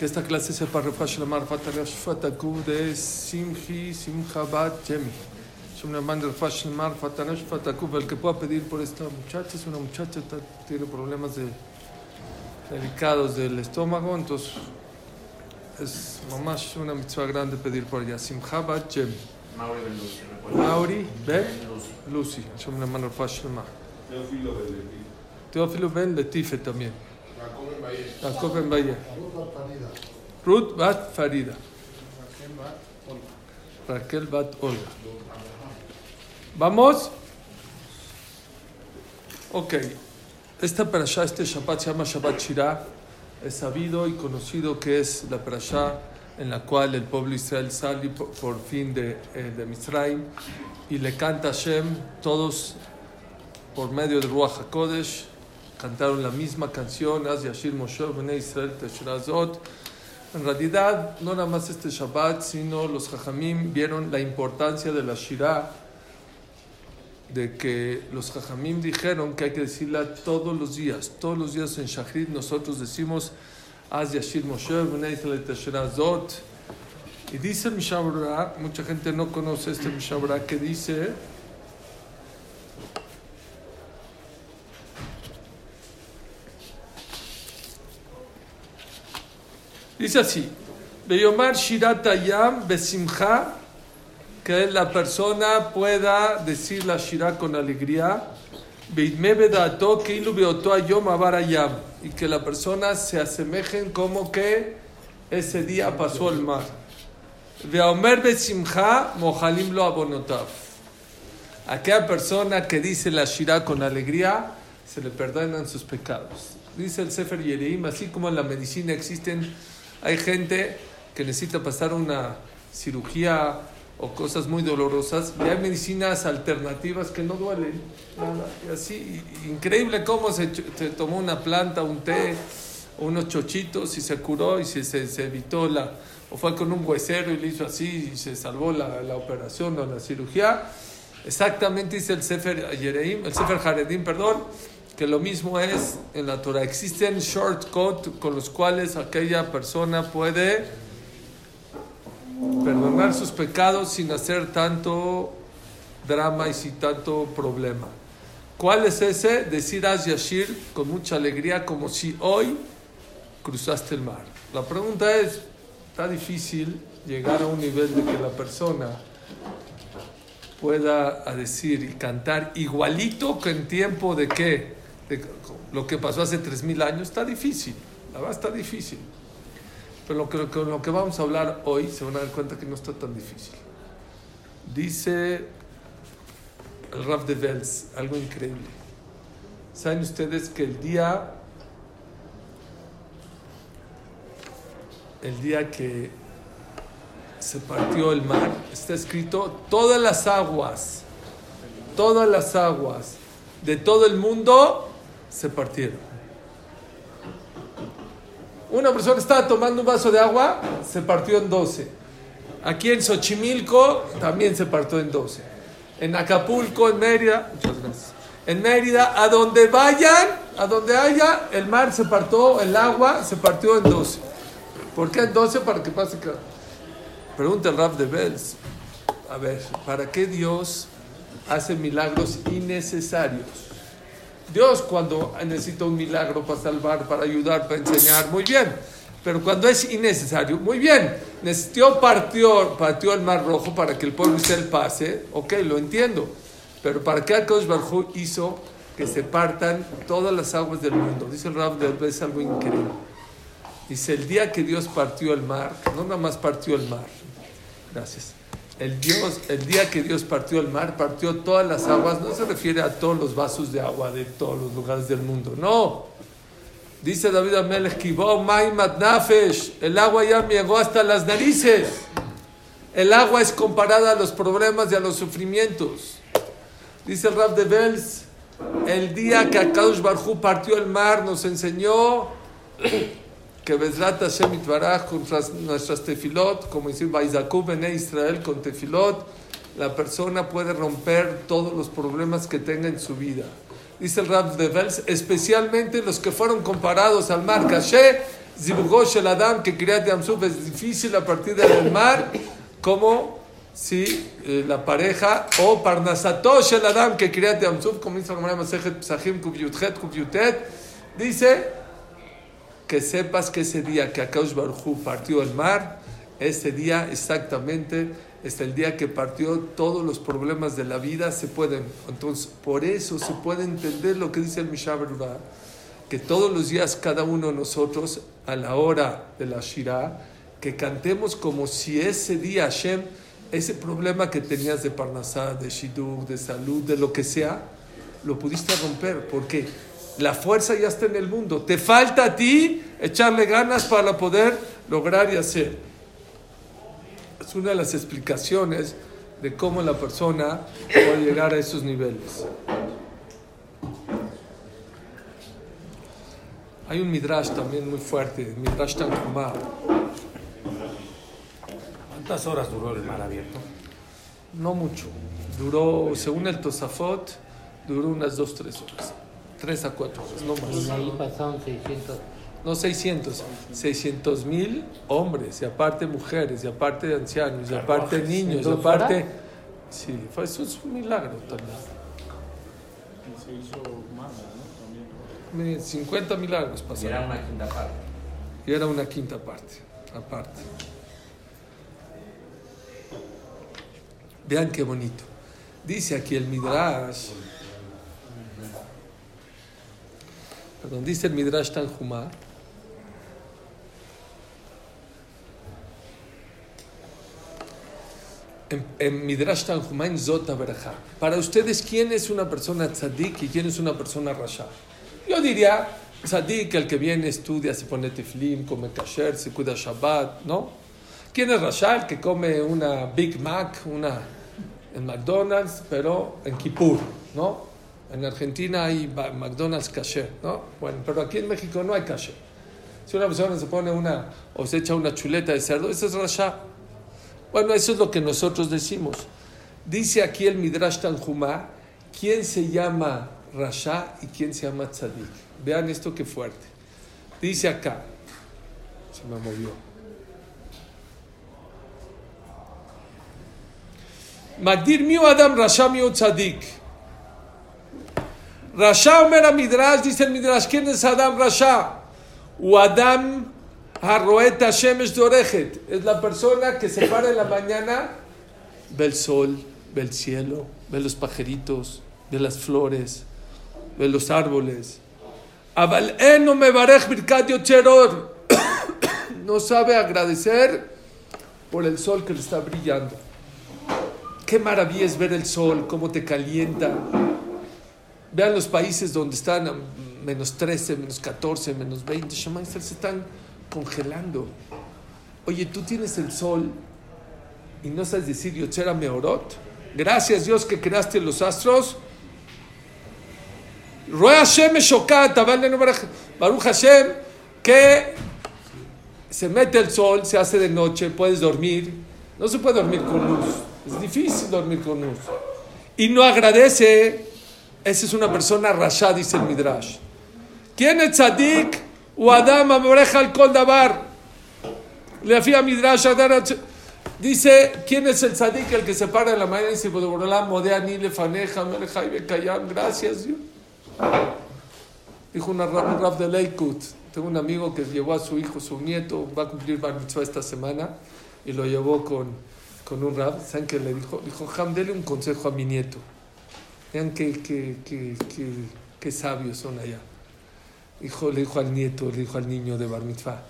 que esta clase sepa Refash Lamar Fatarash Fatakub de Simchi Simcha Bat Jemi. Es una hermana de Refash Lamar Fatarash Fatakub. El que pueda pedir por esta muchacha es una muchacha que tiene problemas de, delicados del estómago, entonces es mamás una mitzvah grande pedir por ella. Simcha Bat Jemi. Mauri Ben Lucy. Mauri Ben Lucy. Lucy. Es una hermana de Refash Lamar. Teófilo Belletín. Teófilo Ben Letife también. Jacob en Valle. Ruth Bat Farida. Raquel Bat Olga. ¿Vamos? Ok. Esta parasha, este Shabbat se llama Shabbat Shirah. Es sabido y conocido que es la parasha en la cual el pueblo Israel sale por, fin de, eh, de Misraim y le canta a Hashem. Todos, por medio de Ruach HaKodesh, cantaron la misma canción, Az Yashir Moshe Bnei Israel Teshrazot. En realidad, no nada más este Shabbat, sino los Jajamim vieron la importancia de la Shirah, de que los Jajamim dijeron que hay que decirla todos los días. Todos los días en Shachrit nosotros decimos Az Yashir Moshe Bnei Israel Teshrazot. Y dice el Mishabra, mucha gente no conoce este Mishabra, que dice Dice así, Beyomar Shirat Ayam Besimcha, que la persona pueda decir la Shirah con alegría, y que la persona se asemejen como que ese día pasó el mar. Aquella persona que dice la Shirah con alegría, se le perdonan sus pecados. Dice el Sefer Yereim, así como en la medicina existen hay gente que necesita pasar una cirugía o cosas muy dolorosas y hay medicinas alternativas que no duelen. Nada. Y así, increíble cómo se, se, tomó una planta, un té, unos chochitos y se curó y se, se, se, evitó la... O fue con un huesero y le hizo así y se salvó la, la operación o la cirugía. Exactamente dice el Sefer Yereim, el Sefer Haredim, perdón, que lo mismo es en la Torah. Existen shortcuts con los cuales aquella persona puede perdonar sus pecados sin hacer tanto drama y sin tanto problema. ¿Cuál es ese? Decir Az Yashir con mucha alegría como si hoy cruzaste el mar. La pregunta es, ¿está difícil llegar a un nivel de que la persona pueda a decir y cantar igualito que en tiempo de qué? Lo que pasó hace 3.000 años, está difícil. La verdad está difícil. Pero lo que, con lo que vamos a hablar hoy se van a dar cuenta que no está tan difícil. Dice el Raf de Vels, algo increíble. ¿Saben ustedes que el día, el día que se partió el mar, está escrito, todas las aguas, todas las aguas de todo el mundo se partieron. Una persona estaba tomando un vaso de agua, se partió en 12. Aquí en Xochimilco también se partió en 12. En Acapulco, en Mérida, muchas gracias. En Mérida, a donde vayan, a donde haya, el mar se partió, el agua se partió en 12. ¿Por qué en 12? Para que pase. Pregunta el Rap de Bells. A ver, ¿para qué Dios hace milagros innecesarios? Dios cuando necesita un milagro para salvar, para ayudar, para enseñar, muy bien. Pero cuando es innecesario, muy bien. Necesitó partió, partió el mar rojo para que el pueblo Israel pase, ok, lo entiendo. Pero ¿para qué Akadosh Barjú hizo que se partan todas las aguas del mundo? Dice el Rab de es algo increíble. Dice, el día que Dios partió el mar, no nada más partió el mar, gracias. El, Dios, el día que Dios partió el mar, partió todas las aguas, no se refiere a todos los vasos de agua de todos los lugares del mundo, no. Dice David Amelech, el agua ya me llegó hasta las narices. El agua es comparada a los problemas y a los sufrimientos. Dice el Rab de Bels, el día que Akadosh Barjú partió el mar, nos enseñó que Bezrat Hashem Itbaraj con nuestras tefilot, como decir Baizakub Bene Israel con tefilot, la persona puede romper todos los problemas que tenga en su vida. Dice el Rab de Vels, especialmente los que fueron comparados al mar Kashe, Zibugosh el Adam, que Kriyat Yamsuf es difícil a partir del mar, como si eh, la pareja, o Parnasatosh el Adam, que Kriyat Yamsuf, como dice la Gemara Masejet Psachim Kubyuthet Kubyutet, dice que sepas que ese día que Akaush Baruchu partió el mar, ese día exactamente es el día que partió todos los problemas de la vida se pueden. Entonces, por eso se puede entender lo que dice el Mishaberurah, que todos los días cada uno de nosotros, a la hora de la Shirah, que cantemos como si ese día Hashem, ese problema que tenías de Parnasá, de Shiduk, de salud, de lo que sea, lo pudiste romper. porque La fuerza ya está en el mundo. Te falta a ti echarle ganas para poder lograr y hacer es una de las explicaciones de cómo la persona puede llegar a esos niveles. Hay un midrash también muy fuerte, midrash Tanjumá. ¿Cuántas horas duró el mar abierto? No mucho. Duró, según el Tosafot, duró unas dos, tres horas. Tres a cuatro horas, no más. Y ahí pasaron 600 no 600, 600 mil hombres, y aparte mujeres, y aparte ancianos, y aparte niños, y aparte... Sí, fue, eso es un milagro también. Se hizo más, ¿no? También. 50 milagros pasaron. Y era una quinta parte. Y era una quinta parte, aparte. Vean qué bonito. Dice aquí el Midrash. Perdón, dice el Midrash Tanjumá en, Midrash Tanjumain Zota Berajá. Para ustedes, ¿quién es una persona tzadik y quién es una persona rasha? Yo diría, tzadik, el que viene, estudia, se pone teflim, come kasher, se cuida Shabbat, ¿no? ¿Quién es rasha? El que come una Big Mac, una en McDonald's, pero en Kippur, ¿no? En Argentina hay McDonald's kasher, ¿no? Bueno, pero aquí en México no hay kasher. Si una persona se pone una, o se echa una chuleta de cerdo, ese es rasha. Bueno, eso es lo que nosotros decimos. Dice aquí el Midrash Tanjumá, ¿quién se llama Rasha y quién se llama Tzadik? Vean esto que fuerte. Dice acá, se me movió. Magdir miu Adam Rasha miu Tzadik. Rasha Omer Midrash, dice el Midrash, ¿quién es Adam Rasha? O Adam Harroeta Shemesh Dorejet es la persona que se para en la mañana, ve el sol, ve el cielo, ve los pajaritos, ve las flores, ve los árboles. No sabe agradecer por el sol que le está brillando. Qué maravilla es ver el sol, cómo te calienta. Vean los países donde están a menos 13, menos 14, menos 20. se están congelando. Oye, tú tienes el sol y no sabes decir Yochera Meorot. Gracias Dios que creaste los astros. Hashem Baruch Hashem, que se mete el sol, se hace de noche, puedes dormir. No se puede dormir con luz. Es difícil dormir con luz. Y no agradece. Esa es una persona rasha, dice el Midrash. ¿Quién es tzadik? Adam al Kol Dabar. Le hacía Midrash Dice, ¿quién es el tzadik el que se para en la mañana y dice, Modeani le faneja, gracias Dios? Dijo una, un rap de Leikut. Tengo un amigo que llevó a su hijo, su nieto, va a cumplir Bar Mitzvah esta semana, y lo llevó con, con un rap. ¿Saben qué le dijo? Dijo, Ham, dele un consejo a mi nieto. Vean qué, qué, qué, qué sabios son allá hijo, le dijo al nieto, le dijo al niño de Bar Mitzvah,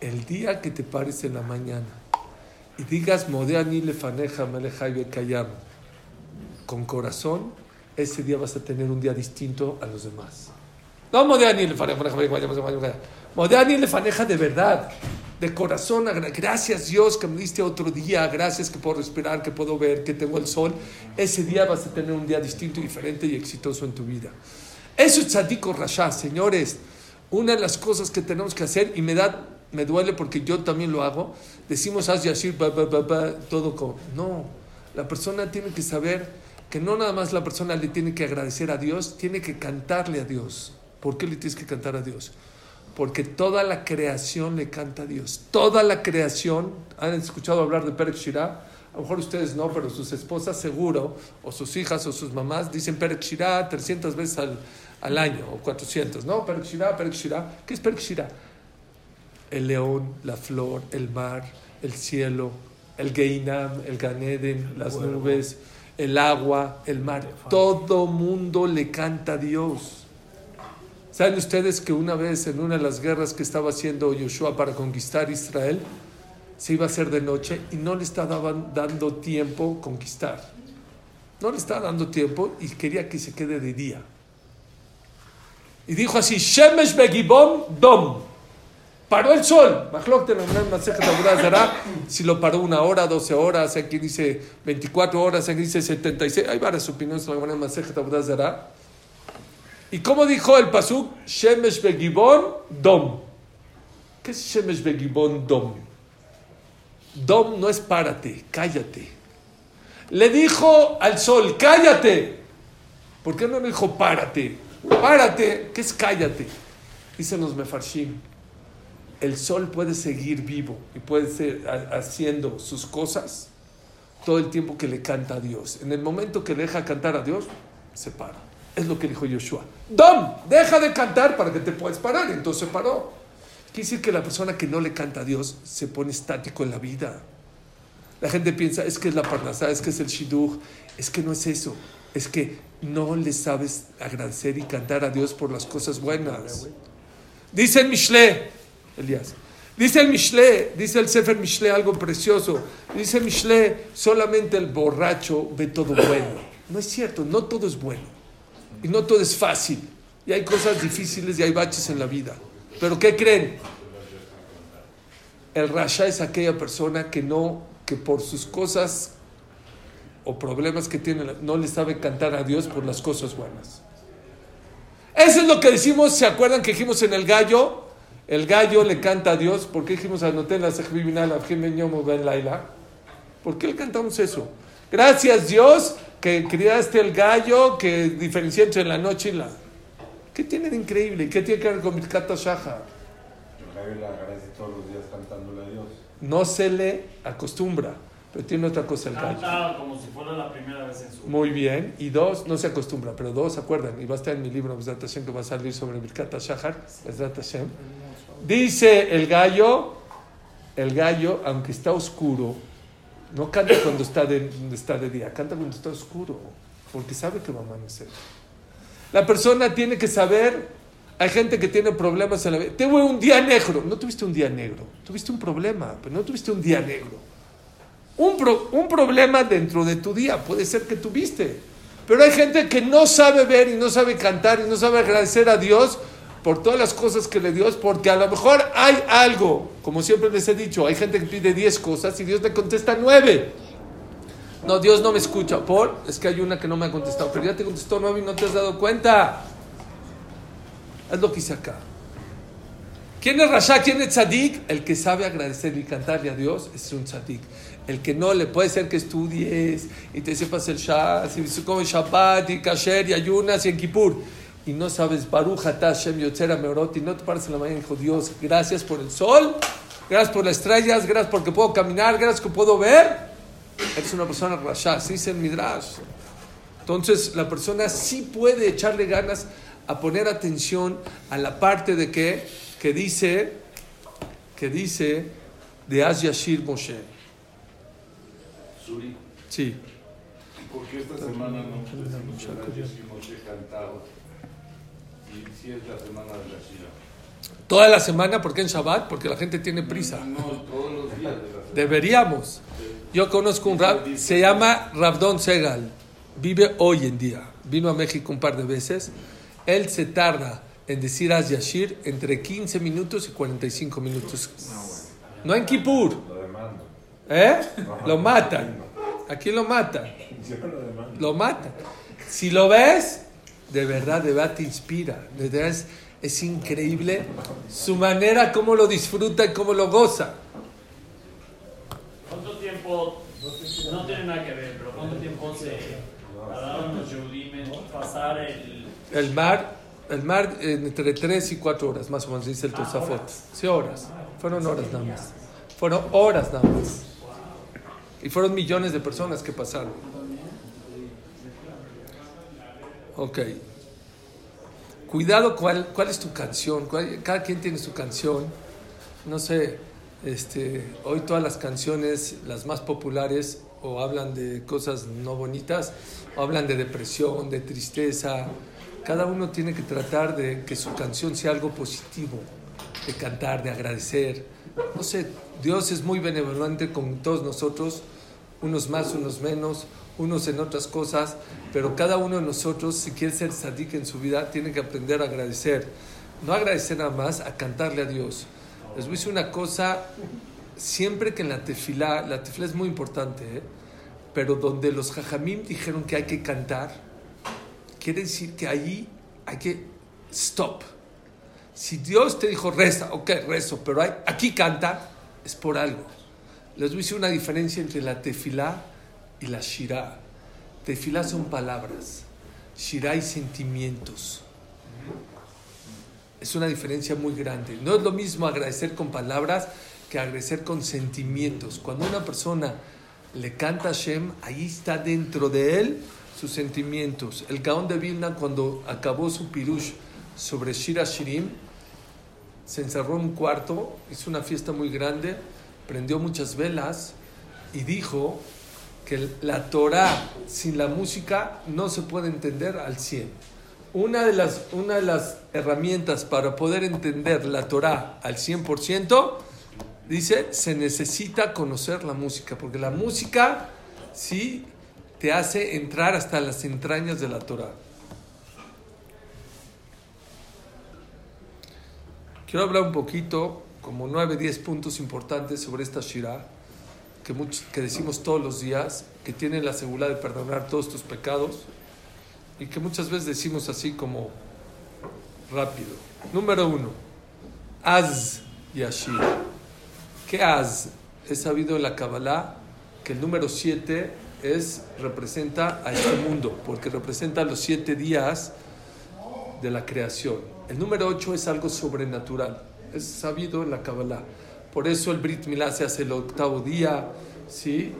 el día que te pares en la mañana y digas Modeani lefaneja kayam con corazón, ese día vas a tener un día distinto a los demás. No Modeani lefaneja, Modeani lefaneja de verdad, de corazón. Gracias Dios que me diste otro día, gracias que puedo respirar, que puedo ver, que tengo el sol. Ese día vas a tener un día distinto, diferente y exitoso en tu vida. Eso es tzadiko rasha, señores. Una de las cosas que tenemos que hacer, y me da, me duele porque yo también lo hago, decimos haz yashir, todo como. No, la persona tiene que saber que no nada más la persona le tiene que agradecer a Dios, tiene que cantarle a Dios. ¿Por qué le tienes que cantar a Dios? Porque toda la creación le canta a Dios. Toda la creación, ¿han escuchado hablar de Perek Shirah? A lo mejor ustedes no, pero sus esposas seguro, o sus hijas o sus mamás, dicen Perek Shirah 300 veces al, al año, o 400, ¿no? Perek Shirah, Perek Shirah. ¿Qué es Perek Shirah? El león, la flor, el mar, el cielo, el Geinam, el Ganeden, las nubes, el agua, el mar. Todo mundo le canta a Dios. ¿Saben ustedes que una vez en una de las guerras que estaba haciendo Yoshua para conquistar Israel, se iba a hacer de noche y no le estaba dando tiempo conquistar? No le estaba dando tiempo y quería que se quede de día. Y dijo así, Shemesh Begibon Dom. Paró el sol. Si lo paró una hora, 12 horas, quien dice 24 horas, quien dice 76. Hay varias opiniones en la Masejet ¿Y cómo dijo el Pasuk? Shemesh Begibon Dom. ¿Qué es Shemesh Begibon Dom? Dom no es párate, cállate. Le dijo al sol, cállate. ¿Por qué no le dijo párate? Párate, ¿qué es cállate? Dicen los mefarshim el sol puede seguir vivo y puede ser haciendo sus cosas todo el tiempo que le canta a Dios. En el momento que deja cantar a Dios, se para. Es lo que dijo Yoshua. Dom, deja de cantar para que te puedas parar. Entonces paró. Quiere decir que la persona que no le canta a Dios se pone estático en la vida. La gente piensa, es que es la parnasá, es que es el shidduch. Es que no es eso. Es que no le sabes agradecer y cantar a Dios por las cosas buenas. Dice el Mishle, Elías. Dice el Mishle, dice el Sefer Mishle algo precioso. Dice Mishle, solamente el borracho ve todo bueno. No es cierto, no todo es bueno. Y no todo es fácil. Y hay cosas difíciles y hay baches en la vida. Pero ¿qué creen? El rasha es aquella persona que no, que por sus cosas o problemas que tiene, no le sabe cantar a Dios por las cosas buenas. Eso es lo que decimos, ¿se acuerdan que dijimos en el gallo? El gallo le canta a Dios. ¿Por qué dijimos a la Laila? ¿Por qué le cantamos eso? Gracias Dios que criaste el gallo que diferencia entre la noche y la... ¿Qué tiene de increíble? ¿Qué tiene que ver con Mirkata Shaha? El gallo le agradece todos los días cantándole a Dios. No se le acostumbra. Pero tiene otra cosa el gallo. Canta como si fuera la primera vez en su vida. Muy bien. Y dos, no se acostumbra, pero dos, ¿se acuerdan? Y va a estar en mi libro, Hashem, que va a salir sobre Birkat Shahar, Hashem. Dice el gallo, el gallo, aunque está oscuro, no canta cuando está de, está de día, canta cuando está oscuro, porque sabe que va a amanecer. La persona tiene que saber, hay gente que tiene problemas en la vida. Tengo un día negro, no tuviste un día negro, tuviste un problema, pero no tuviste un día negro. Un, un problema dentro de tu día, puede ser que tuviste. Pero hay gente que no sabe ver y no sabe cantar y no sabe agradecer a Dios por todas las cosas que le dio, porque a lo mejor hay algo, como siempre les he dicho, hay gente que pide 10 cosas y Dios le contesta 9. No, Dios no me escucha. Por, es que hay una que no me ha contestado, pero ya te contestó 9 y no te has dado cuenta. Es lo que hice acá. ¿Quién es Rasha? ¿Quién es Tzadik? El que sabe agradecer y cantarle a Dios es un Tzadik. El que no le puede ser que estudies y te sepas el Shah, y como Shabbat y Kasher y ayunas y en Kippur y no sabes Baruch Hashem Yotzera Meorot y no te paras en la mañana y dijo Dios, gracias por el sol, gracias por las estrellas, gracias porque puedo caminar, gracias que puedo ver. Eres una persona rasha, así dice el Midrash. Entonces la persona sí puede echarle ganas a poner atención a la parte de que, que dice, que dice de Az Yashir Moshe. Suri. Sí. ¿Por qué esta semana no? Moshe cantado? Y si es la semana de la Shira. Toda la semana, ¿por qué en Shabbat? Porque la gente tiene prisa. No, todos los días de la semana. Deberíamos. Yo conozco un rab, se llama Rabdon Segal, vive hoy en día, vino a México un par de veces. Él se tarda en decir Az Yashir entre 15 minutos y 45 minutos. No en Kippur. Lo demando. ¿Eh? Lo matan. Aquí lo matan. Siempre lo demando. Lo matan. Si lo ves, de verdad, de verdad te inspira. De verdad es, es increíble su manera, cómo lo disfruta y cómo lo goza. ¿Cuánto tiempo, no tiene nada que ver, pero cuánto tiempo se tardaron los Yehudim en pasar el, El mar, El mar entre 3 y 4 horas, más o menos, dice el Tosafot. Sí, horas. Fueron horas nada más. Fueron horas nada más. Y fueron millones de personas que pasaron. Ok. Cuidado cuál, cuál es tu canción. Cuál- cada quien tiene su canción. No sé, este, hoy todas las canciones, las más populares, o hablan de cosas no bonitas, o hablan de depresión, de tristeza. Cada uno tiene que tratar de que su canción sea algo positivo, de cantar, de agradecer. No sé, Dios es muy benevolente con todos nosotros, unos más, unos menos, unos en otras cosas, pero cada uno de nosotros, si quiere ser sadik en su vida, tiene que aprender a agradecer. No agradecer nada más, a cantarle a Dios. Les voy a decir una cosa, siempre que en la tefilá, la tefilá es muy importante, ¿eh? pero donde los jajamim dijeron que hay que cantar, quiere decir que ahí hay que stop. Si Dios te dijo reza, ok, rezo, pero hay, aquí canta, es por algo. Les voy a decir una diferencia entre la tefilá y la shirá. Tefilá son palabras, shirá y sentimientos. Es una diferencia muy grande. No es lo mismo agradecer con palabras que agradecer con sentimientos. Cuando una persona le canta a Shem, ahí está dentro de él sus sentimientos. El Gaón de Vilna, cuando acabó su pirush sobre Shira Shirim, se encerró en un cuarto, hizo una fiesta muy grande, prendió muchas velas y dijo que la Torah sin la música no se puede entender al 100. Una de las, una de las herramientas para poder entender la Torah al 100%, dice, se necesita conocer la música, porque la música sí te hace entrar hasta las entrañas de la Torah. Quiero hablar un poquito, como 9, 10 puntos importantes sobre esta Shirah, que, decimos todos los días, que tiene la seguridad de perdonar todos tus pecados y que muchas veces decimos así como rápido. Número uno, Az Yashir. ¿Qué Az? Es sabido en la Kabbalah que el número 7 es, representa a este mundo, porque representa los siete días de la creación. El número 8 es algo sobrenatural, es sabido en la Kabbalah. Por eso el Brit Milá se hace el octavo día, ¿sí?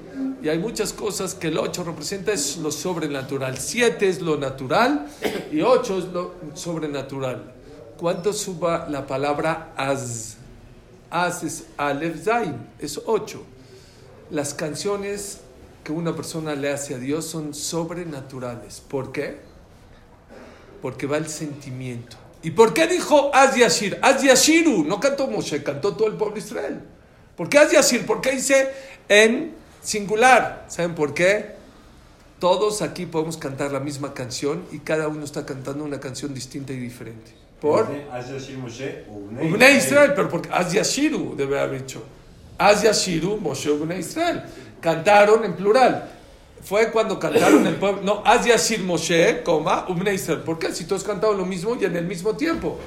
Y hay muchas cosas que el 8 representa, es lo sobrenatural. 7 es lo natural y 8 es lo sobrenatural. ¿Cuánto suba la palabra Az? Az es Aleph Zain, es 8. Las canciones que una persona le hace a Dios son sobrenaturales. ¿Por qué? Porque va el sentimiento. ¿Y por qué dijo Az Yashir? Az Yashiru, no cantó Moshe, cantó todo el pueblo de Israel. ¿Por qué Az Yashir? ¿Por qué dice en singular? ¿Saben por qué? Todos aquí podemos cantar la misma canción y cada uno está cantando una canción distinta y diferente. ¿Por? Ubnei Israel, pero porque Az Yashiru debe haber dicho. Az Yashiru, Moshe Ubnei Israel. Cantaron en plural. Fue cuando cantaron el pueblo. No, Az Yashir Moshe, coma, Ubnei Israel. ¿Por qué? Si todos cantaban lo mismo y en el mismo tiempo.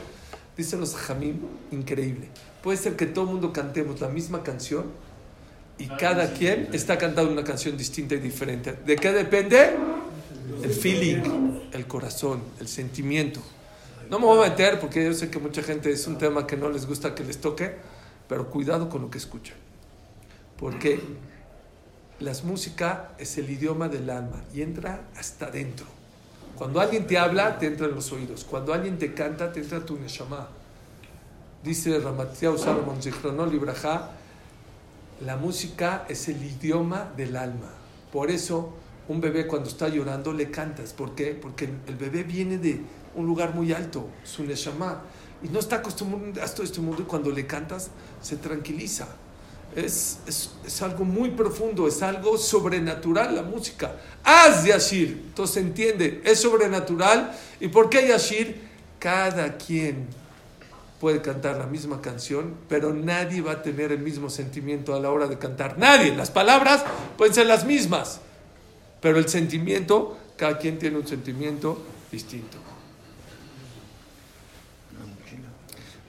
Dicen los Jamim, increíble. Puede ser que todo el mundo cantemos la misma canción y cada quien está cantando una canción distinta y diferente. ¿De qué depende? El feeling, el corazón, el sentimiento. No me voy a meter porque yo sé que mucha gente es un tema que no les gusta que les toque, pero cuidado con lo que escuchan. Porque la música es el idioma del alma y entra hasta dentro. Cuando alguien te habla, te entra en los oídos. Cuando alguien te canta, te entra tu neshama. Dice Ramatiau Salomon Zichrono Libraja, la música es el idioma del alma. Por eso, un bebé cuando está llorando le cantas. ¿Por qué? Porque el bebé viene de un lugar muy alto, su neshama, y no está acostumbrado a todo este mundo y cuando le cantas se tranquiliza. Es, es, es, algo muy profundo, es algo sobrenatural la música. Haz Yashir, entonces entiende, es sobrenatural. ¿Y por qué Yashir? Cada quien puede cantar la misma canción, pero nadie va a tener el mismo sentimiento a la hora de cantar. Nadie, las palabras pueden ser las mismas, pero el sentimiento, cada quien tiene un sentimiento distinto.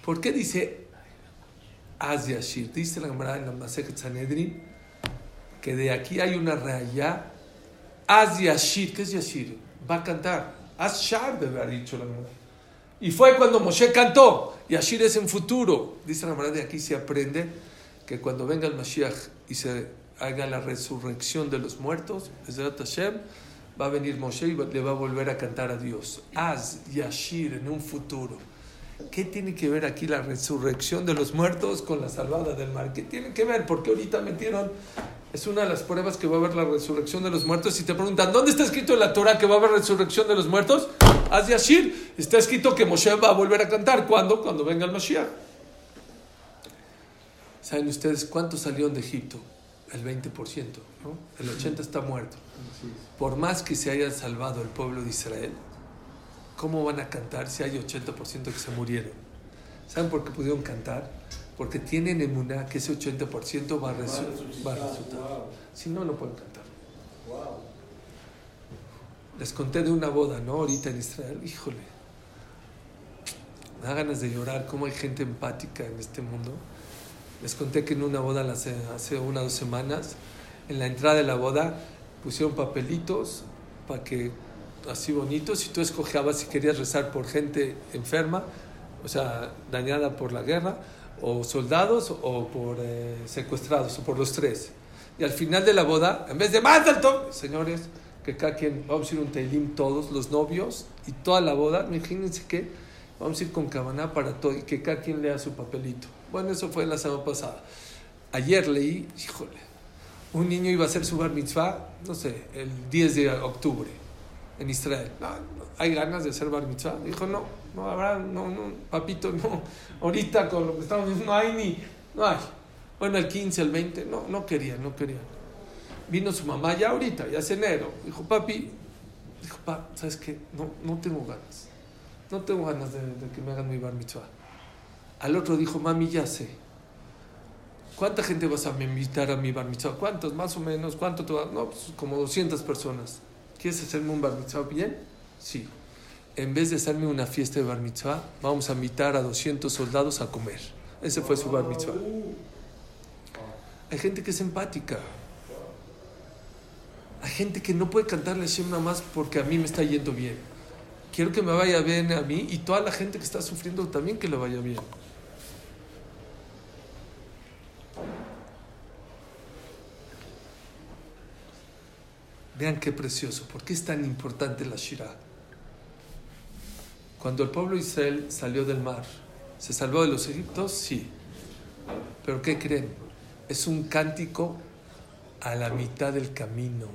¿Por qué dice Az Yashir? Dice la Gemara en la Masechet Sanedrin que de aquí hay una raya. Az Yashir, ¿qué es Yashir? Va a cantar. Az Shar debe haber dicho la Gemara. Y fue cuando Moshe cantó. Y Ashir es en futuro. Dice la de aquí se aprende que cuando venga el Mashiach y se haga la resurrección de los muertos, Hashem, va a venir Moshe y le va a volver a cantar a Dios. Az Yashir en un futuro. ¿Qué tiene que ver aquí la resurrección de los muertos con la salvada del mar? ¿Qué tiene que ver? Porque ahorita metieron, es una de las pruebas que va a haber la resurrección de los muertos. Si te preguntan, ¿dónde está escrito en la Torah que va a haber resurrección de los muertos? Az Yashir. Está escrito que Moshe va a volver a cantar. ¿Cuándo? Cuando venga el Mashiach. ¿Saben ustedes cuántos salieron de Egipto? El 20%, ¿no? El 80% está muerto. Por más que se haya salvado el pueblo de Israel, ¿cómo van a cantar si hay 80% que se murieron? ¿Saben por qué pudieron cantar? Porque tienen emuná que ese 80% va a, va a resultar. Si no, no pueden cantar. Les conté de una boda, ¿no? Ahorita en Israel. Híjole. Me da ganas de llorar. ¿Cómo hay gente empática en este mundo? Les conté que en una boda hace, hace una o dos semanas, en la entrada de la boda, pusieron papelitos para que así bonitos y tú escogías si querías rezar por gente enferma, o sea, dañada por la guerra, o soldados, o por eh, secuestrados, o por los tres. Y al final de la boda, en vez de alto, señores, que cada quien, vamos a ir un teilim todos, los novios, y toda la boda, imagínense que vamos a ir con cabana para todo, y que cada quien lea su papelito. Bueno, eso fue la semana pasada. Ayer leí, híjole, un niño iba a hacer su bar mitzvah, no sé, el 10 de octubre en Israel. ¿Hay ganas de hacer bar mitzvah? Dijo, no, no habrá, no, no, papito, no. Ahorita con lo que estamos diciendo, no hay ni, no hay. Bueno, el 15, el 20, no, no quería, no quería. Vino su mamá ya ahorita, ya es enero. Dijo, papi, dijo, pa, ¿sabes qué? No, no tengo ganas. No tengo ganas de, que me hagan mi bar mitzvah. Al otro dijo, mami, ya sé ¿Cuánta gente vas a invitar a mi bar mitzvah? ¿Cuántos? Más o menos. ¿Cuánto te va? No, pues como 200 personas. ¿Quieres hacerme un bar mitzvah bien? Sí. En vez de hacerme una fiesta de bar mitzvah, vamos a invitar a 200 soldados a comer. Ese fue su bar mitzvah. Hay gente que es empática. Hay gente que no puede cantarle a Hashem nada más porque a mí me está yendo bien. Quiero que me vaya bien a mí y toda la gente que está sufriendo también que le vaya bien. Vean qué precioso. ¿Por qué es tan importante la Shirah? Cuando el pueblo Israel salió del mar, ¿se salvó de los egiptos? Sí. Pero ¿qué creen? Es un cántico a la mitad del camino.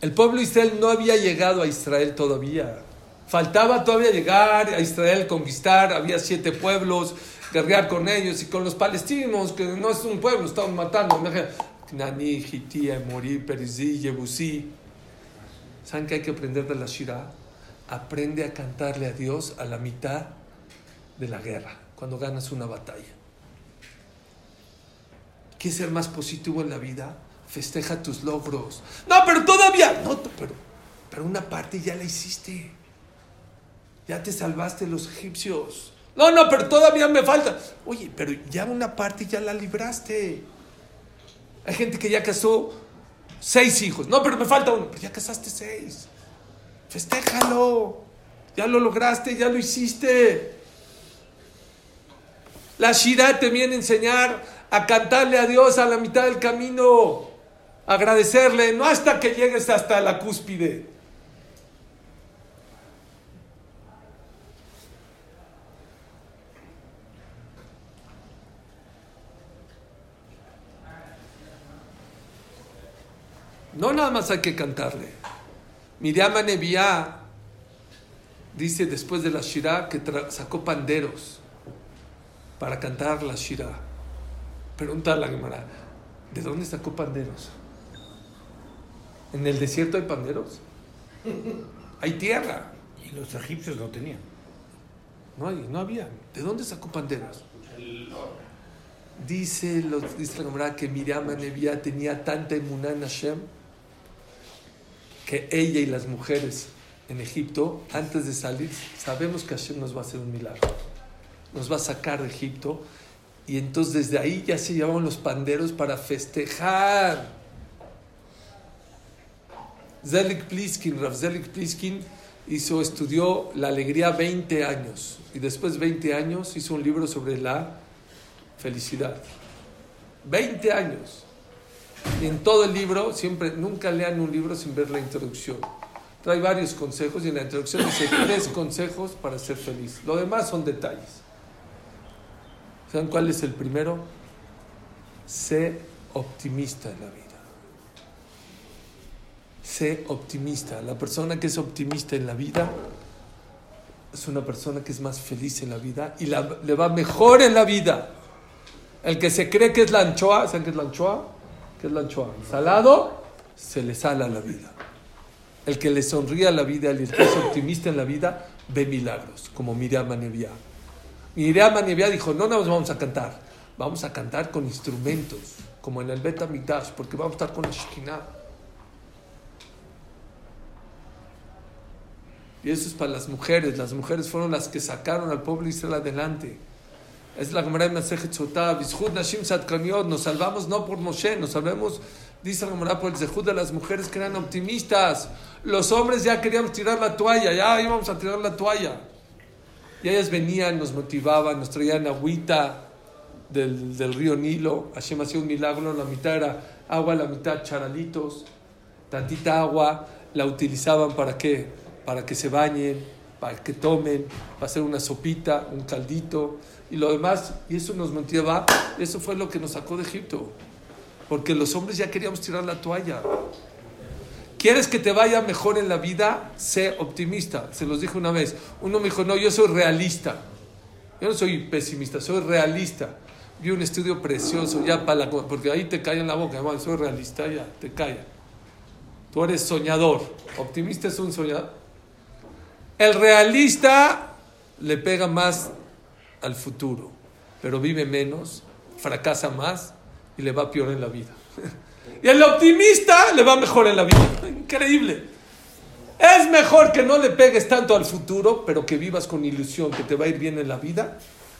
El pueblo Israel no había llegado a Israel todavía. Faltaba todavía llegar a Israel, conquistar. Había siete pueblos, guerrear con ellos y con los palestinos, que no es un pueblo, estaban matando. Nani, Hitia, Morí, Perizí, Yebusí. ¿Saben qué hay que aprender de la Shirah? Aprende a cantarle a Dios a la mitad de la guerra, cuando ganas una batalla. ¿Quieres ser más positivo en la vida? Festeja tus logros. No, pero todavía. No, pero, pero una parte ya la hiciste. Ya te salvaste los egipcios. No, no, pero todavía me falta. Oye, pero ya una parte ya la libraste. Hay gente que ya casó seis hijos. No, pero me falta uno. Pero ya casaste seis. Festéjalo. Ya lo lograste, ya lo hiciste. La Shira te viene a enseñar a cantarle a Dios a la mitad del camino. Agradecerle, no hasta que llegues hasta la cúspide. No nada más hay que cantarle. Miriam Nebiá dice después de la Shirah que sacó panderos para cantar la Shirah. Pregunta a la Gemara, ¿de dónde sacó panderos? ¿En el desierto hay panderos? Hay tierra. Y los egipcios no tenían. No, hay, no había. ¿De dónde sacó panderos? Dice, dice la Gemara que Miriam Nebiá tenía tanta emuná en Hashem que ella y las mujeres en Egipto, antes de salir, sabemos que Hashem nos va a hacer un milagro. Nos va a sacar de Egipto. Y entonces desde ahí ya se llevaban los panderos para festejar. Zelik Pliskin, Rav Zelik Pliskin, hizo, estudió la alegría 20 años y después de 20 años hizo un libro sobre la felicidad. 20 años. Y en todo el libro, siempre, nunca lean un libro sin ver la introducción. Trae varios consejos y en la introducción dice tres consejos para ser feliz. Lo demás son detalles. ¿Saben cuál es el primero? Sé optimista en la vida. Sé optimista. La persona que es optimista en la vida es una persona que es más feliz en la vida y le va mejor en la vida. El que se cree que es la anchoa, ¿saben qué es la anchoa? ¿Qué es la anchoa? Salado, se le sala la vida. El que le sonríe a la vida, el que es optimista en la vida, ve milagros, como Miriam Anevia. Miriam Anevia dijo, no nos vamos a cantar, vamos a cantar con instrumentos, como en el Beta Mikdash, porque vamos a estar con la Shekinah. Y eso es para las mujeres. Las mujeres fueron las que sacaron al pueblo Israel adelante. Es la Gemara de Masejet Sotah, Bishud Nashim Satkaniot. Nos salvamos no por Moshe, nos salvamos, dice la Gemara, por el Zehud de las mujeres que eran optimistas. Los hombres ya queríamos tirar la toalla, ya íbamos a tirar la toalla. Y ellas venían, nos motivaban, nos traían agüita del, del río Nilo. Hashem hacía un milagro, la mitad era agua, la mitad charalitos. Tantita agua la utilizaban para qué? Para que se bañen, para que tomen, para hacer una sopita, un caldito y lo demás. Y eso nos motivaba, eso fue lo que nos sacó de Egipto. Porque los hombres ya queríamos tirar la toalla. ¿Quieres que te vaya mejor en la vida? Sé optimista. Se los dije una vez. Uno me dijo, no, yo soy realista. Yo no soy pesimista, soy realista. Vi un estudio precioso, ya para la, porque ahí te cae en la boca, soy realista, ya, te calla. Tú eres soñador. Optimista es un soñador. El realista le pega más al futuro, pero vive menos, fracasa más y le va peor en la vida. Y el optimista le va mejor en la vida. Increíble. Es mejor que no le pegues tanto al futuro, pero que vivas con ilusión, que te va a ir bien en la vida.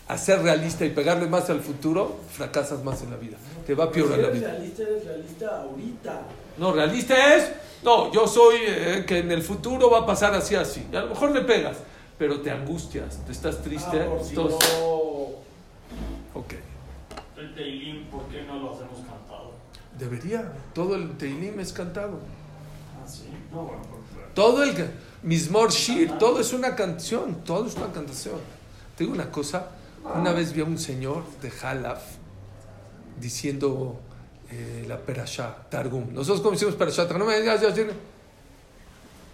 A ser realista y pegarle más al futuro, fracasas más en la vida. Te va peor en la vida. realista, eres realista ahorita. No, realista es, no, yo soy eh, que en el futuro va a pasar así, así. Y a lo mejor le pegas, pero te angustias, te estás triste. Ah, por si no- Ok. El Teilim, ¿por qué no lo hacemos cantado? Debería. Todo el Teilim es cantado. Ah, sí. No, bueno, por Todo el Mismor Shir, todo es una canción, todo es una canción. Te digo una cosa, una vez vi a un señor de Halaf diciendo eh, la Perashá, Targum. Nosotros como decimos Perashá, Targum, no me digas, ya, ya.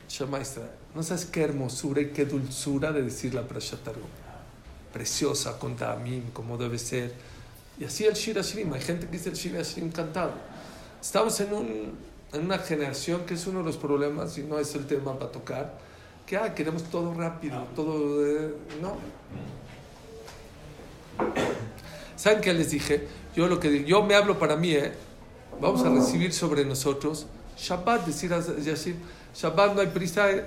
Shema Israel. No sabes qué hermosura y qué dulzura de decir la Perashá Targum. Preciosa, con Ta'amim, como debe ser. Y así el Shir Hashirim. Hay gente que dice el Shir Hashirim cantado. Estamos en, un, en una generación que es uno de los problemas, y no es el tema para tocar, que ah, queremos todo rápido, todo... eh, no. ¿Saben qué les dije? Yo lo que yo me hablo para mí, ¿eh? Vamos a recibir sobre nosotros Shabbat, decir Yashir, Shabbat no hay prisa, ¿eh?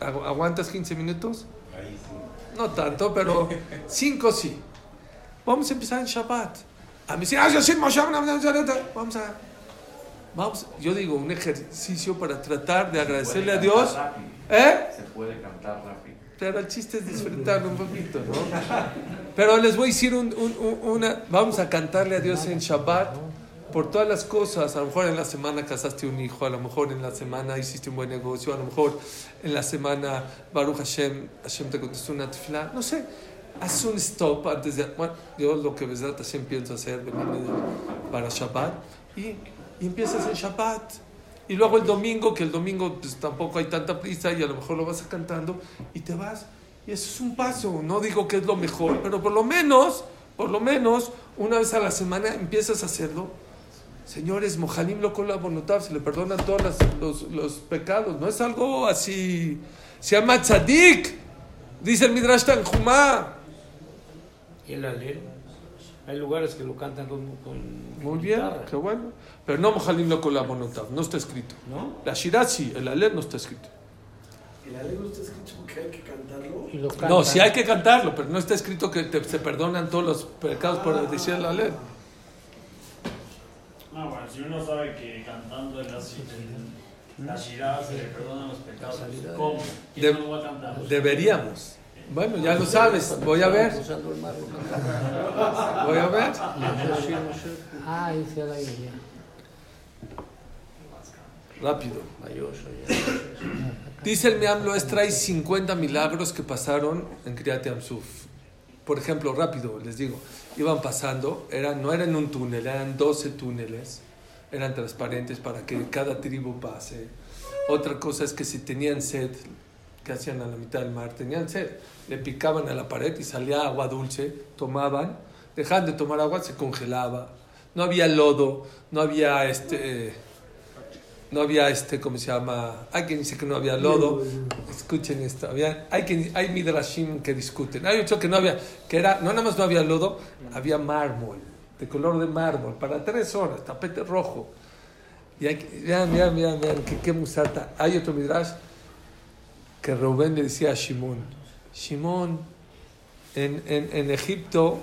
Agu- ¿aguantas 15 minutos? Ahí sí. No tanto, pero 5 sí. Vamos a empezar en Shabbat. A mí sí, ah, vamos a... Vamos, yo digo, un ejercicio para tratar de agradecerle a Dios. ¿Eh? Se puede cantar rápido. Pero el chiste es disfrutarlo un poquito, ¿no? Pero les voy a decir un- un- un- una... Vamos a cantarle a Dios en Shabbat por todas las cosas. A lo mejor en la semana casaste un hijo, a lo mejor en la semana hiciste un buen negocio, a lo mejor en la semana Baruch Hashem, Hashem te contestó una tefilá. No sé, haz un stop antes de... Bueno, yo lo que Besrat Hashem pienso hacer, para Shabbat, y, y empiezas en Shabbat. Y luego el domingo, que el domingo pues, tampoco hay tanta prisa y a lo mejor lo vas cantando y te vas. Y eso es un paso. No digo que es lo mejor, pero por lo menos, por lo menos, una vez a la semana empiezas a hacerlo. Señores, Mojalim lo colabonotav, se le perdonan todos los, los pecados. No es algo así. Se llama tzadik. Dice el Midrash Tanjumá. ¿Y el alero? Hay lugares que lo cantan con, con Muy bien, guitarra, qué bueno. Pero no Mojalim lo colabonotav, no está escrito. ¿no? La Shirazi, el Aler no está escrito. El alegro está escrito que hay que cantarlo. Y lo No, sí hay que cantarlo, pero no está escrito que te- se perdonan todos los pecados por decir la ley. Si uno sabe que cantando él así La Shirah se le perdonan los pecados. ¿Cómo? De- ¿Quién no lo va a cantar? Deberíamos. Bueno, ya lo sabes. Voy a ver. Voy a ver. Ah, dice aire ya. Rápido. Dice el Miamlo, es trae 50 milagros que pasaron en Kriyat Yamsuf. Por ejemplo, rápido, les digo, iban pasando, eran, no eran un túnel, eran 12 túneles, eran transparentes para que cada tribu pase. Otra cosa es que si tenían sed, que hacían a la mitad del mar? Tenían sed, le picaban a la pared y salía agua dulce, tomaban, dejaban de tomar agua, se congelaba. No había lodo, no había este... No había este, ¿cómo se llama? Hay quien dice que no había lodo. Escuchen esto. Había, hay, quien, hay midrashim que discuten. Hay otro que no había, que era, no nada más no había lodo, había mármol, de color de mármol, para tres horas, tapete rojo. Y hay, que- vean, vean, vean, que qué musata. Hay otro midrash que Rubén le decía a Shimón, Shimón, en, en, en Egipto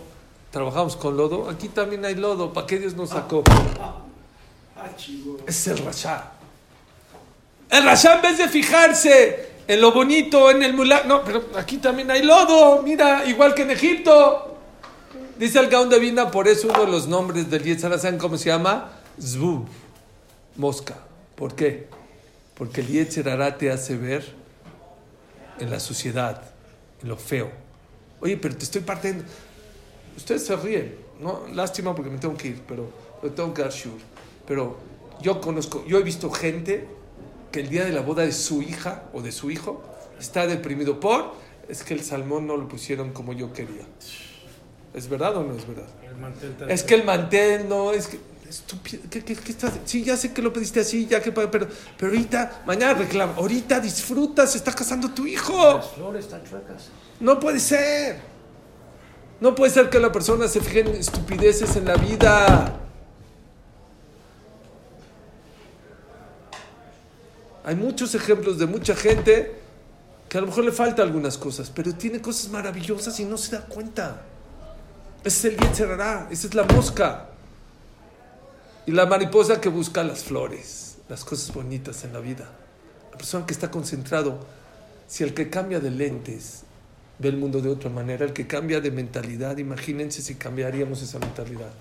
trabajamos con lodo, aquí también hay lodo, ¿para qué Dios nos sacó? Es el Rasha. El en vez de fijarse en lo bonito, en el mulá... No, pero aquí también hay lodo, mira, igual que en Egipto. Dice el Gaon de Vina, por eso uno de los nombres del Yetzirah, ¿saben cómo se llama? Zvub, mosca. ¿Por qué? Porque el Yetzirah te hace ver en la suciedad, en lo feo. Oye, pero te estoy partiendo. Ustedes se ríen, ¿no? Lástima porque me tengo que ir, pero lo tengo que dar sure. Pero yo conozco, yo he visto gente que el día de la boda de su hija o de su hijo está deprimido por es que el salmón no lo pusieron como yo quería. ¿Es verdad o no es verdad? El mantel está- Es que el mantel no, es que. Estúpido, ¿qué, qué, qué estás? Sí, ya sé que lo pediste así, ya que. Pero, pero ahorita, mañana reclama. Ahorita disfruta, se está casando tu hijo. Las flores están chuecas. No puede ser. No puede ser que la persona se fije en estupideces en la vida. Hay muchos ejemplos de mucha gente que a lo mejor le falta algunas cosas, pero tiene cosas maravillosas y no se da cuenta. Ese es el Yetzerará, esa es la mosca. Y la mariposa que busca las flores, las cosas bonitas en la vida. La persona que está concentrado, si el que cambia de lentes ve el mundo de otra manera, el que cambia de mentalidad, imagínense si cambiaríamos esa mentalidad.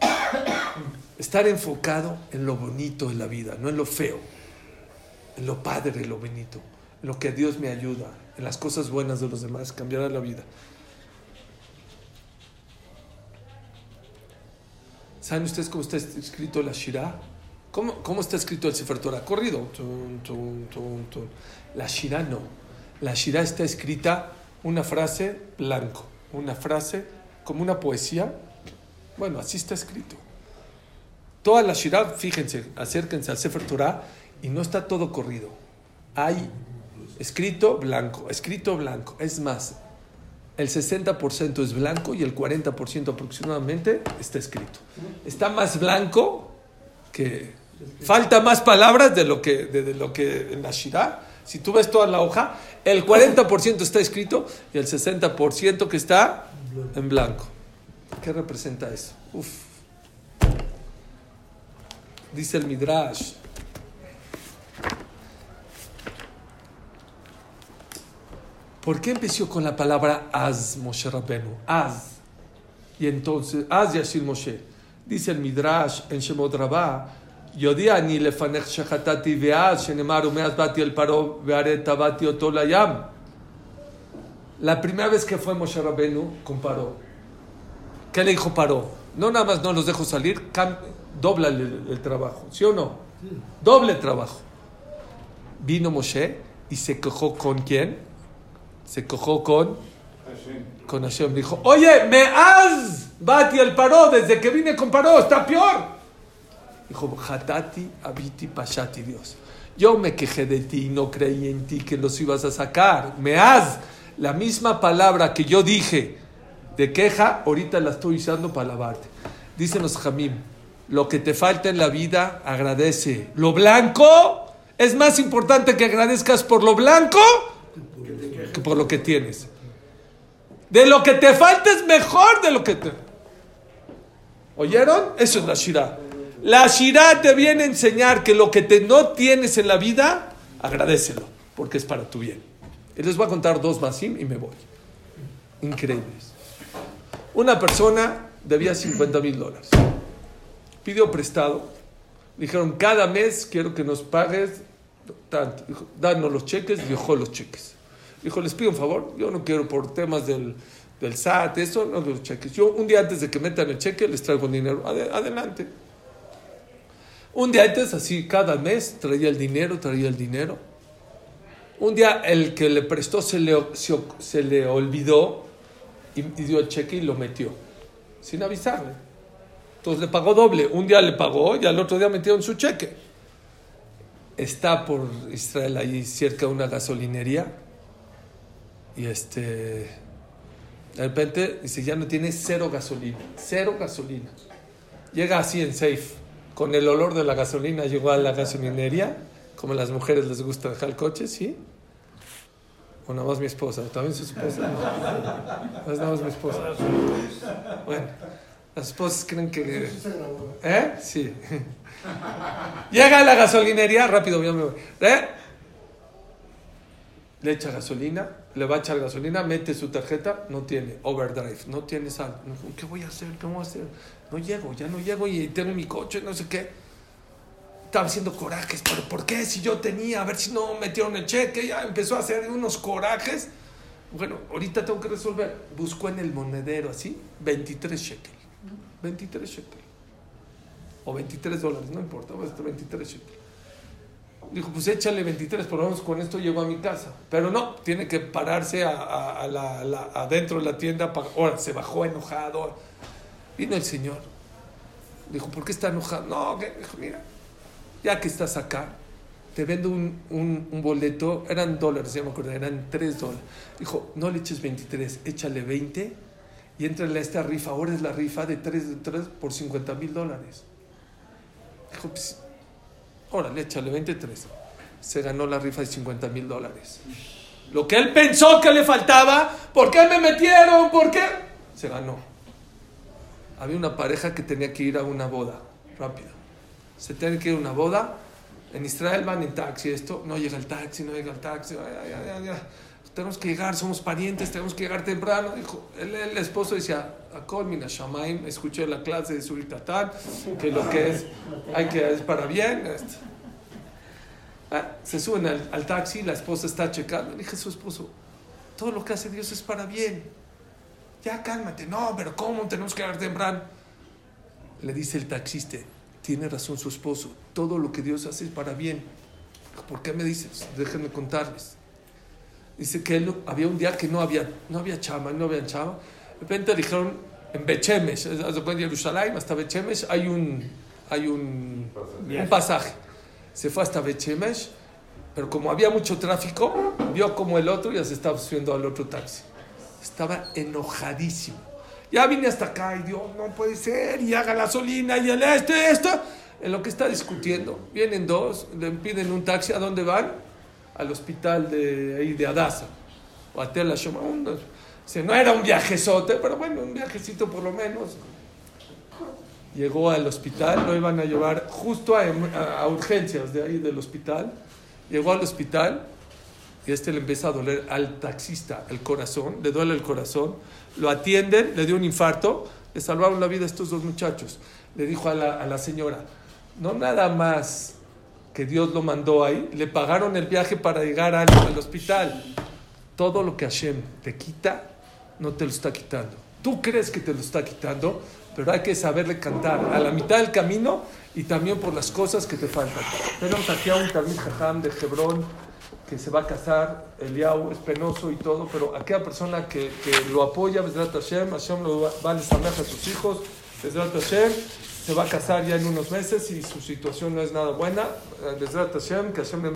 Estar enfocado en lo bonito de la vida, no en lo feo, en lo padre, en lo bonito, en lo que Dios me ayuda, en las cosas buenas de los demás, cambiará la vida. ¿Saben ustedes cómo está escrito la Shirah? ¿Cómo, cómo está escrito el Sefer Torah? Corrido. La Shirah no. La Shirah está escrita una frase blanco, una frase como una poesía. Bueno, así está escrito. Toda la Shirah, fíjense, acérquense al Sefer Torah y no está todo corrido. Hay escrito blanco, escrito blanco. Es más, el 60% es blanco y el 40% aproximadamente está escrito. Está más blanco que... Falta más palabras de lo que, de, lo que en la Shirah. Si tú ves toda la hoja, el 40% está escrito y el 60% que está en blanco. ¿Qué representa eso? Uf. Dice el Midrash. ¿Por qué empezó con la palabra Az Moshe Rabbenu? Az. Y entonces, Az Yashir Moshe. Dice el Midrash en Shemot Rabá, Yodia ni lefanech shachatati veaz, shenemar umeaz bati el paro veareta bati otolayam. La primera vez que fue Moshe Rabbenu con Paró, ¿qué le dijo Paró? No nada más no los dejo salir, dobla el, el trabajo, ¿sí o no? Doble trabajo. Vino Moshe y se quejó con quién? Se quejó con Hashem. con Hashem. Dijo, oye, me has bati el paró, desde que vine con paró, está peor. Dijo, Hatati, Abiti, Pashati, Dios. Yo me quejé de ti y no creí en ti que los ibas a sacar. Me has, la misma palabra que yo dije de queja, ahorita la estoy usando para alabarte. Dicen los Jamim, lo que te falta en la vida, agradece. Lo blanco es más importante que agradezcas por lo blanco por lo que tienes. De lo que te falta es mejor de lo que te... ¿Oyeron? Eso es la Shira. La Shirah te viene a enseñar que lo que te no tienes en la vida, agradecelo, porque es para tu bien. Y les voy a contar dos más y me voy. Increíbles. Una persona debía 50 mil dólares. Pidió prestado. Dijeron, cada mes quiero que nos pagues danos los cheques, dejó los cheques. Dijo, les pido un favor, yo no quiero por temas del, del SAT, eso, no los cheques. Yo un día antes de que metan el cheque les traigo dinero. Ade- adelante. Un día antes, así, cada mes traía el dinero, traía el dinero. Un día el que le prestó se le, se le olvidó y, y dio el cheque y lo metió, sin avisarle. Entonces le pagó doble. Un día le pagó y al otro día metieron su cheque. Está por Israel ahí cerca de una gasolinería y este de repente dice ya no tiene cero gasolina, cero gasolina. Llega así en safe, con el olor de la gasolina llegó a la gasolinería, como a las mujeres les gusta dejar el coche, ¿sí? O nada más mi esposa, también su esposa. Es nada más mi esposa. Bueno, las esposas creen que... ¿Eh? Sí. Llega a la gasolinería, rápido, ya me voy. ¿Eh? Le echa gasolina, le va a echar gasolina, mete su tarjeta, no tiene overdrive, no tiene sal. ¿Qué voy a hacer? ¿Qué voy a hacer? No llego, ya no llego y tengo mi coche, no sé qué. Estaba haciendo corajes, pero ¿por qué? Si yo tenía, a ver si no metieron el cheque, ya empezó a hacer unos corajes. Bueno, ahorita tengo que resolver. Buscó en el monedero así, 23 shekel. 23 shekel. O 23 dólares, no importa, va a estar 23 shekel. Dijo, pues échale 23, por lo menos con esto llego a mi casa. Pero no, tiene que pararse a, a- a la, la- adentro de la tienda. para- Ahora, se bajó enojado. Vino el señor. Dijo, ¿por qué está enojado? No, que, dijo, mira, ya que estás acá, te vendo un, un- un boleto, eran dólares, ya me acuerdo, eran 3 dólares. Dijo, no le eches 23, échale 20 y entrale a esta rifa. Ahora es la rifa de 3 de 3 por 50 mil dólares. Dijo, pues, órale, échale 23. Se ganó la rifa de 50 mil dólares. Lo que él pensó que le faltaba, ¿por qué me metieron? ¿Por qué? Se ganó. Había una pareja que tenía que ir a una boda, rápido. Se tiene que ir a una boda. En Israel van en taxi, esto, no llega el taxi, no llega el taxi. ay, ay, ay. Tenemos que llegar, somos parientes, tenemos que llegar temprano. Dijo, el, esposo decía, mina shamaim, escuché la clase de Suritatán, que lo que es, hay que, es para bien. este. Ah, se suben al, al taxi, la esposa está checando. Le dije a su esposo, todo lo que hace Dios es para bien. Ya cálmate, no, pero ¿cómo tenemos que llegar temprano? Le dice el taxista, tiene razón su esposo, todo lo que Dios hace es para bien. ¿Por qué me dices? Déjenme contarles. Dice que él, había un día que no había, no había chama, no había chama. De repente dijeron, en Bechemesh, en Jerusalén, hasta Bechemesh, hay un, hay un, un pasaje. Se fue hasta Bechemesh, pero como había mucho tráfico, vio como el otro ya se estaba subiendo al otro taxi. Estaba enojadísimo. Ya vine hasta acá y Dios, no puede ser, y haga gasolina, y el este, esto. En lo que está discutiendo, vienen dos, le piden un taxi, ¿a dónde van? Al hospital de ahí de Adasa, o a Tel dice, no era un viajezote, pero bueno, un viajecito por lo menos. Llegó al hospital, lo iban a llevar justo a, a- a urgencias de ahí del hospital. Llegó al hospital y este le empieza a doler al taxista el corazón, le duele el corazón, lo atienden, le dio un infarto, le salvaron la vida estos dos muchachos. Le dijo a la señora, no nada más que Dios lo mandó ahí, le pagaron el viaje para llegar al, al hospital. Todo lo que Hashem te quita, no te lo está quitando. Tú crees que te lo está quitando, pero hay que saberle cantar a la mitad del camino y también por las cosas que te faltan. Tenemos aquí a un Talmud Jajam de Hebrón que se va a casar, Eliau es penoso y todo, pero aquella persona que, que lo apoya, Bezrat Hashem, Hashem lo va a a sus hijos, Bezrat Hashem, se va a casar ya en unos meses y su situación no es nada buena, Hashem, que Hashem le